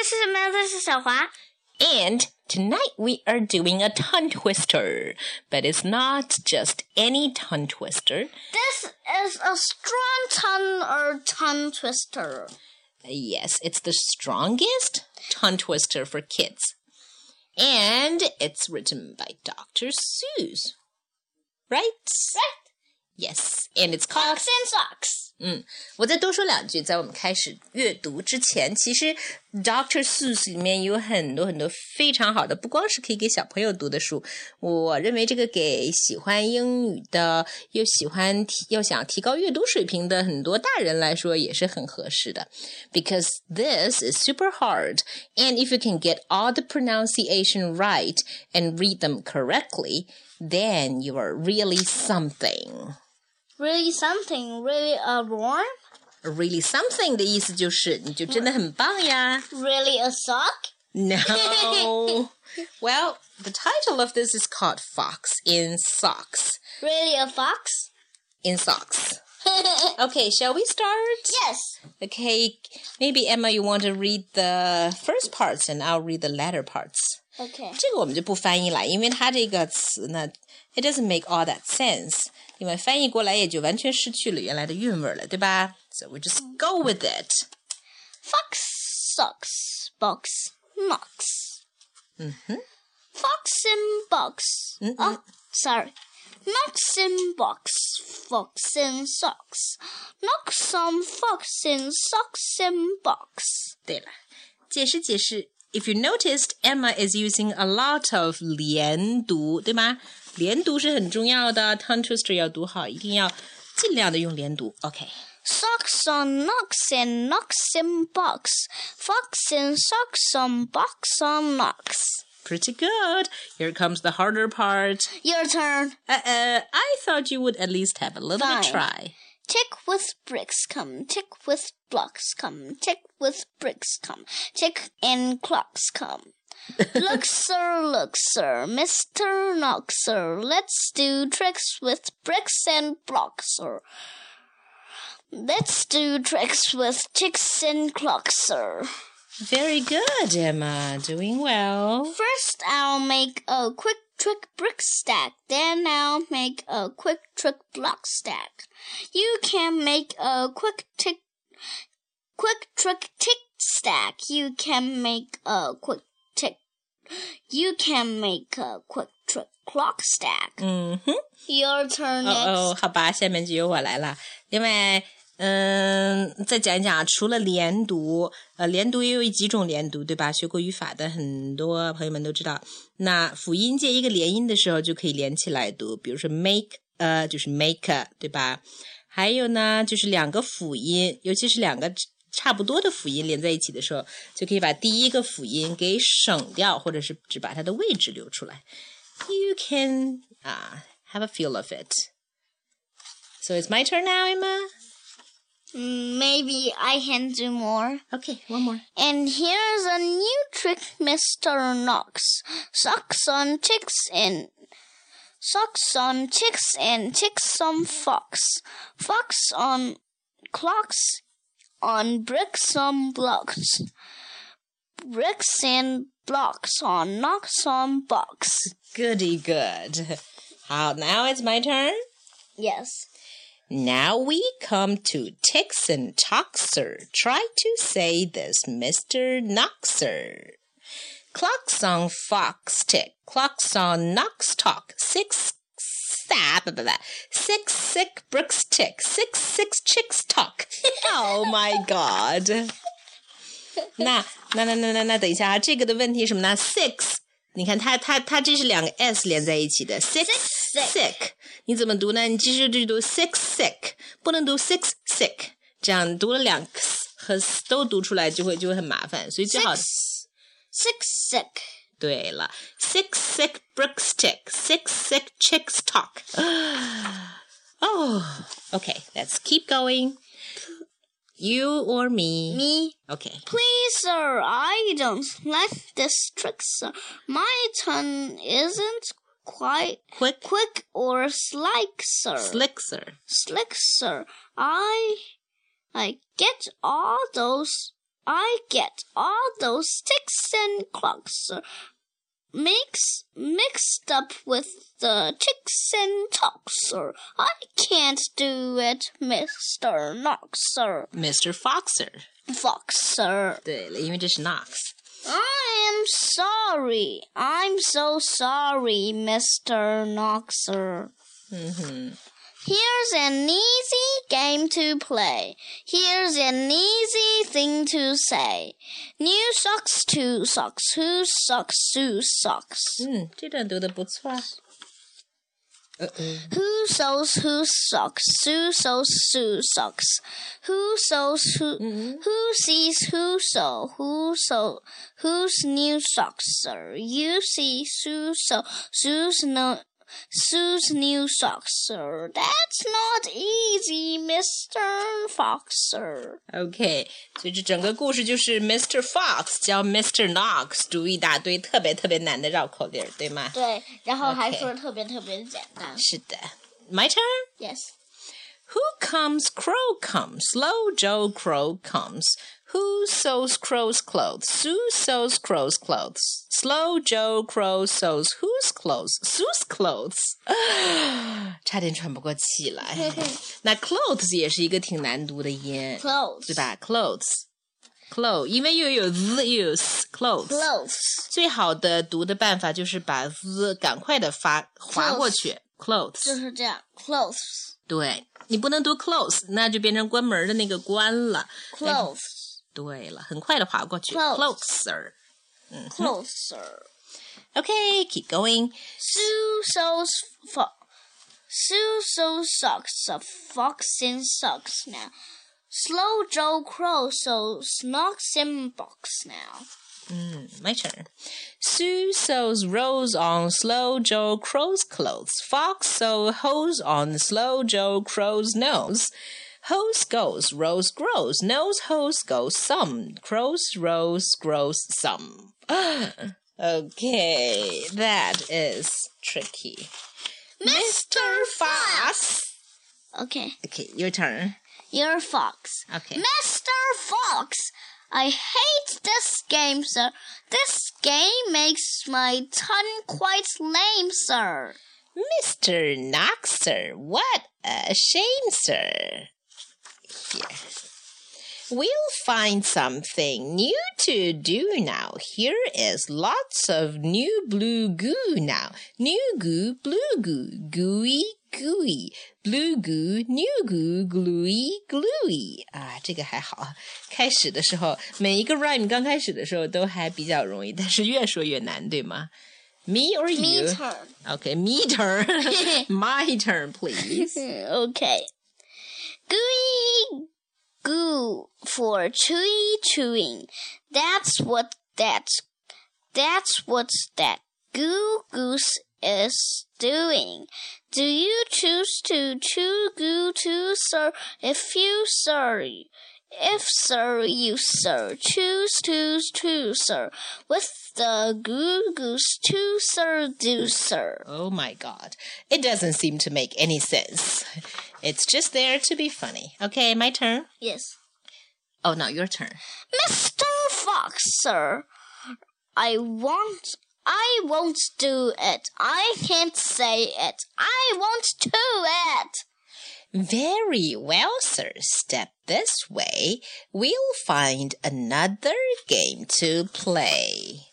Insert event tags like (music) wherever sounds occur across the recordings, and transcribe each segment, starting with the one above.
这是什么？这是小华。 And tonight we are doing a tongue twister, but it's not just any tongue twister. This is a strong tongue or tongue twister. Yes, it's the strongest tongue twister for kids. And it's written by Dr. Seuss. Right? Right. Yes, and it's called Fox and socks. 嗯，我再多说两句，在我们开始阅读之前，其实 Doctor Seuss 里面有很多很多非常好的，不光是可以给小朋友读的书，我认为这个给喜欢英语的，又喜欢提又想提高阅读水平的很多大人来说也是很合适的。Because this is super hard, and if you can get all the pronunciation right and read them correctly, then you are really something. Really something. Really a worm. Really something 的意思就是你就真的很棒呀。 Really a sock. No. (laughs) well, the title of this is called Fox in Socks. Really a fox. In socks. (laughs) Okay, shall we start? yes. Okay, maybe Emma, you want to read the first parts and I'll read the latter parts. OK，这个我们就不翻译了，因为它这个词呢，it doesn't make all that sense。因为翻译过来也就完全失去了原来的韵味了，对吧？So we just go with it. Fox socks box Knox. 嗯哼。Fox in box. 嗯哦，sorry. Knox in box, fox in socks. Knox on fox in socks in box. 对了，解释解释 if you noticed, Emma is using a lot of 连读，对吗？连读是很重要的，tongue twister on Knox and Knox in box, fox and socks on box on Knox. Pretty good. Here comes the harder part. Your turn. Uh, uh I thought you would at least have a little Fine. try. Tick with bricks come, tick with blocks come, tick with bricks come, tick and clocks come. (laughs) look, sir, look, sir, Mr. Knock, sir, let's do tricks with bricks and blocks, sir. Let's do tricks with ticks and clocks, sir. Very good, Emma. Doing well. First, I'll make a quick trick brick stack. Then I'll make a quick trick block stack. You can make a quick tick, quick trick tick stack. You can make a quick tick. You can make a quick trick clock stack. 嗯哼。 Your turn 哦 next. 哦，好吧，下面就由我来了。另外， 嗯，再讲一讲，除了连读，呃，连读也有几种连读，对吧？学过语法的很多朋友们都知道，那辅音接一个连音的时候，就可以连起来读，比如说 make，呃，就是 make，对吧？还有呢，就是两个辅音，尤其是两个差不多的辅音连在一起的时候，就可以把第一个辅音给省掉，或者是只把它的位置留出来。You can 啊、have a feel of it. So it's my turn now, Emma. Maybe I can do more. Okay, one more. And here's a new trick, Mr. Knox. Socks on ticks and socks on ticks and ticks on fox. Fox on clocks on bricks on blocks. Bricks and blocks on Knox on box. Goody good. How now it's my turn. Yes. Now we come to ticks and toxer. Try to say this, Mr. Knoxer. Clocks on fox tick, clocks on knox talk, six stab, blah, blah, blah. six sick bricks tick, six six chicks talk. (laughs) oh my god. (laughs) 那那那那那那，等一下啊，这个的问题是什么呢？six，你看它它它这是两个 s 连在一起的，six sick sick，你怎么读呢？你继续就读 six sick，不能读 six sick，这样读了两个 s 和 s 都读出来就会就会很麻烦，所以最好 Six, six sick. 对了，six sick bricks tick, six sick chicks talk. oh, (sighs) okay, let's keep going. You or me? Me. Okay. Please, sir, I don't like this trick, sir. My tongue isn't quite Quick, quick or slick, sir. slick, sir. Slick, sir. I, I get all those I get all those ticks and clocks uh, mix, mixed up with the ticks and talks, sir. I can't do it, Mr. Knox, sir. Mr. Foxer。 Fox, sir. 对了，因为这是 Knox。 I am sorry. I'm so sorry, Mr. Knoxer. 嗯哼， Here's an easy game to play. Here's an easy thing to say. New socks, two socks, whose socks, whose socks. 嗯，这段读的不错 who sews who socks? Sue sews Sue socks. Who sews who? Mm-hmm. Who sees who sew? Who sew? Whose new socks? Sir, you see Sue sew Sue's no Sue's new socks, sir. That's not easy, Mr. Fox, sir. OK，所以这整个故事就是 Mr. Fox 教 Mr. Knox 读一大堆特别特别难的绕口令儿，对吗？对，然后还 Okay. 说特别特别简单。是的。My turn. Yes. Who comes? Crow comes. Slow Joe Crow comes. Who sews Crow's clothes? Sue sews Crow's clothes. Slow Joe Crow sews whose clothes? Sue's clothes. (gasps) 差点喘不过气来。那 (laughs) clothes 也是一个挺难读的音， Clothes. 对吧？Clothes。clothes，因为又有 z 又有 s clothes。 Clothes. 最好的读的办法就是把 z 赶快的发划过去。clothes，就是这样。Clothes. 对你不能读 close，那就变成关门的那个关了。 Clothes. 对了，很快的划过去。 Close closer。 Closer. Okay, keep going. Sue sews fo- Sue sews socks. A fox in socks now. Slow Joe Crow sews knocks in box now. Mm, my turn. Sue sews rose on Slow Joe Crow's clothes. Fox sews hose on Slow Joe Crow's nose. Hose goes, rose grows, nose hose goes some, crow's rose grows some. (gasps) okay, that is tricky. Mr. Fox. Okay, Okay, your turn. you're fox. Okay. Mr. Fox, I hate this game, sir. This game makes my tongue quite lame, sir. Mr. Knox, sir, what a shame, sir. Here. We'll find something new to do now. Here is lots of new blue goo now. New goo, blue goo, gooey, gooey, blue goo, new goo, gluey, gluey. 啊，这个还好。开始的时候，每一个 rhyme 刚开始的时候都还比较容易，但是越说越难，对吗？Me or you? Me turn. Okay, me turn. (laughs) My turn, please. okay. (laughs) Gooey goo for chewy chewing. That's what that's that's what that goo goose is doing. Do you choose to chew goo too, sir? If you, sir, if, sir, you, sir, choose to, to, sir, with the goo goose to, sir, do, sir. Oh my god. It doesn't seem to make any sense. It's just there to be funny. Okay, my turn. Yes. Oh, no, your turn. Mr. Fox, sir, I won't. I won't do it. I can't say it. I won't do it. Very well, sir. Step this way. We'll find another game to play.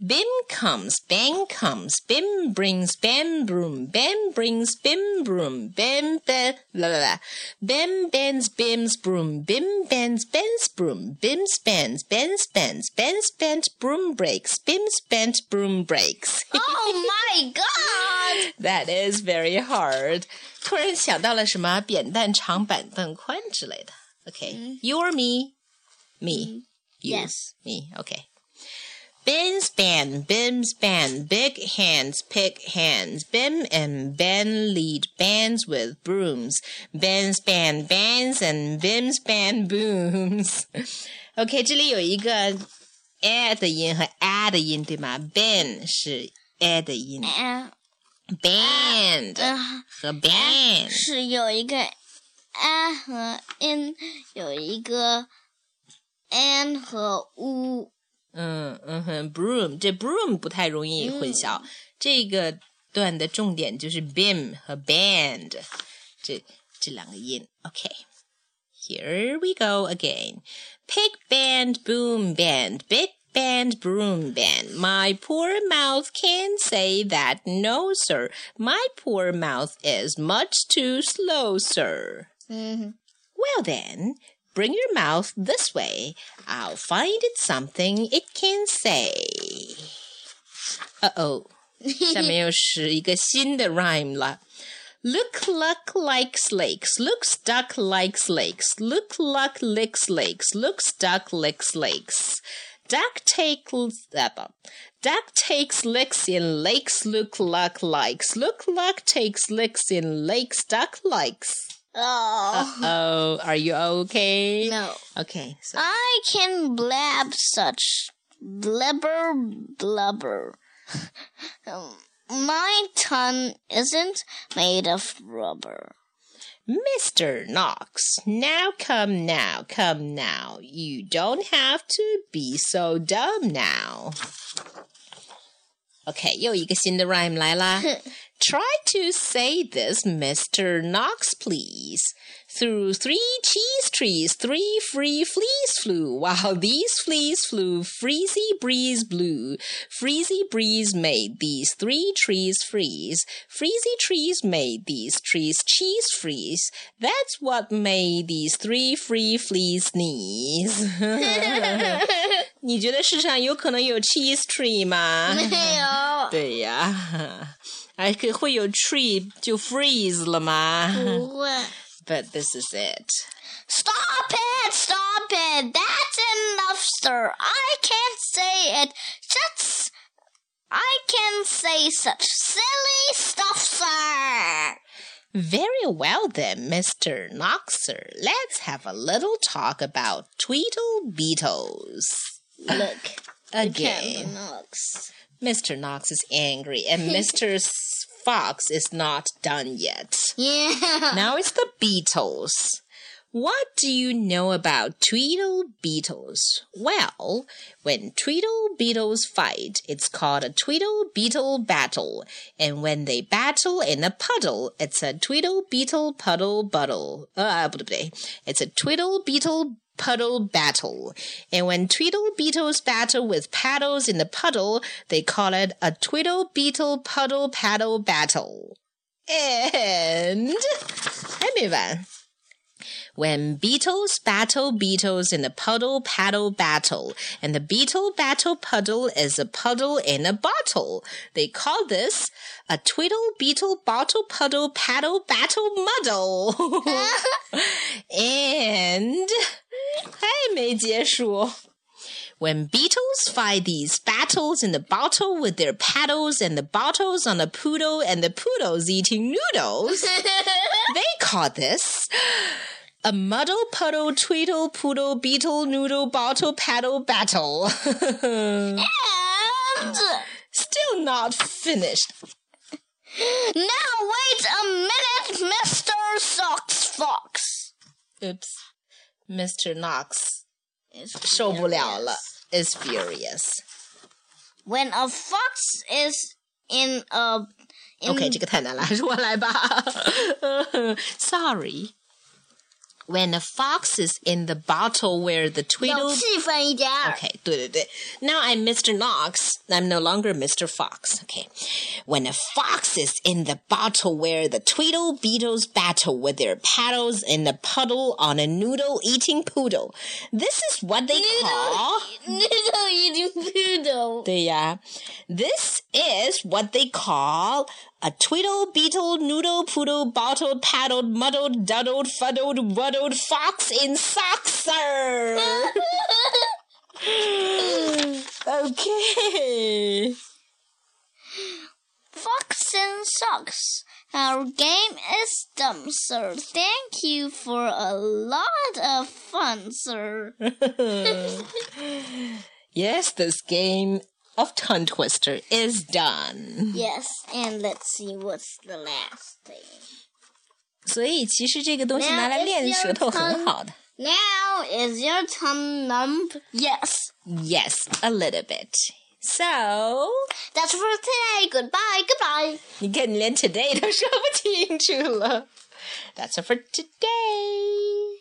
Bim comes, bang comes, bim brings bam broom, bam brings bim broom, bam ba la la la. Bim bends bim's broom, bim bends ben's broom, bim spans, ben spans, ben spent broom breaks, bim spent broom breaks. (laughs) Oh my god! That is very hard. 突然想到了什么扁担长板凳宽之类的。Okay, you or me? Me. You. Yes. Me. Okay. Bin span, bim span, big hands pick hands. Bim and Ben lead bands with brooms. Ben span bands and bim span booms. (laughs) OK，这里有一个 a 的音和 a 的音，对吗？Ben 是 a 的音 Uh, ，band 呃和 band。是有一个 a 和 n，有一个 an 和 u。 嗯嗯哼，broom 这 broom 不太容易混淆。这个段的重点就是 bim 和 band 这这两个音。OK，here we go again. Pig band, boom band, big band, broom band. My poor mouth can say that. No, sir. My poor mouth is much too slow, sir. Mm-hmm. Well then, Bring your mouth this way. I'll find it something it can say. Uh oh，下面又是一个新的 (laughs) rhyme 了。Luke Luck likes lakes, look duck likes lakes, Luke Luck licks lakes, look duck licks lakes. Duck takes uh, duck takes licks in lakes, Luke Luck likes, Luke Luck takes licks in lakes, duck likes. Oh. Oh, are you okay? No. Okay. So. I can blab such blubber blubber. (laughs) Um, my tongue isn't made of rubber. Mr. Knox, now come now, come now. You don't have to be so dumb now. OK，又一个新的 rhyme 来啦。 (laughs) Try to say this, Mr. Knox, please. Through three cheese trees, three free fleas flew. While these fleas flew, freezy breeze blew. Freezy breeze made these three trees freeze. Freezy trees made these trees cheese freeze. That's what made these three free fleas sneeze. (laughs) 你觉得世上有可能有 cheese tree 吗？没有，对呀， (laughs) 还可会有 tree 就 freeze 了吗不会。 ？But this is it. Stop it! Stop it! That's enough, sir. I can't say it. Just I can say such silly stuff, sir. Very well then, Mr. Knoxer. Let's have a little talk about Tweedle Beetles. Look, Again. Mr. Knox is angry (laughs) and Mr. Fox is not done yet. Yeah. Now it's the beetles. What do you know about Tweedle Beetles? Well, when Tweedle Beetles fight, it's called a Tweedle Beetle battle. And when they battle in a puddle, it's a Tweedle Beetle puddle buddle. Uh, it's a Tweedle Beetle puddle battle. And when Tweedle Beetles battle with paddles in the puddle, they call it a Tweedle Beetle puddle paddle battle. And 还没完。 When beetles battle beetles in a puddle paddle battle, and the beetle battle puddle is a puddle in a bottle. They call this a twiddle beetle bottle puddle paddle battle muddle. (laughs) and 还没结束。When beetles fight these battles in the bottle with their paddles and the bottles on a poodle and the poodles eating noodles, (laughs) they call this a muddle puddle tweedle poodle beetle noodle bottle paddle battle. and Still not finished. now wait a minute, Mr. Socks Fox. Oops. Mr. Knox Is 受不了了 furious. is furious. When a fox is in a in OK，这个太难了，还是我来吧。Sorry. (laughs) (laughs) When a fox is in the bottle where the 有 tweedle 气氛一点儿。 Okay, 对对对. Now I'm Mr. Knox. I'm no longer Mr. Fox. Okay. When a fox is in the bottle where the Tweedle Beetles battle with their paddles in the puddle on a noodle eating poodle. This is what they call. (laughs) Noodle eating poodle. 对呀. This is what they call a tweedle beetle noodle poodle bottled paddled muddled duddled fuddled wuddled fox in socks, sir. (laughs) okay. Fox and socks. Our game is done, sir. Thank you for a lot of fun, sir. (laughs) yes, this game of tongue twister is done. yes, and let's see what's the last thing. 所以其实这个东西 Now 拿来 it's 练 your 舌头很 turn. 好的。 Now is your tongue numb? Yes. Yes, a little bit. So That's for today. Goodbye. Goodbye. 你看，你连 today 都说不清楚了。That's it for today.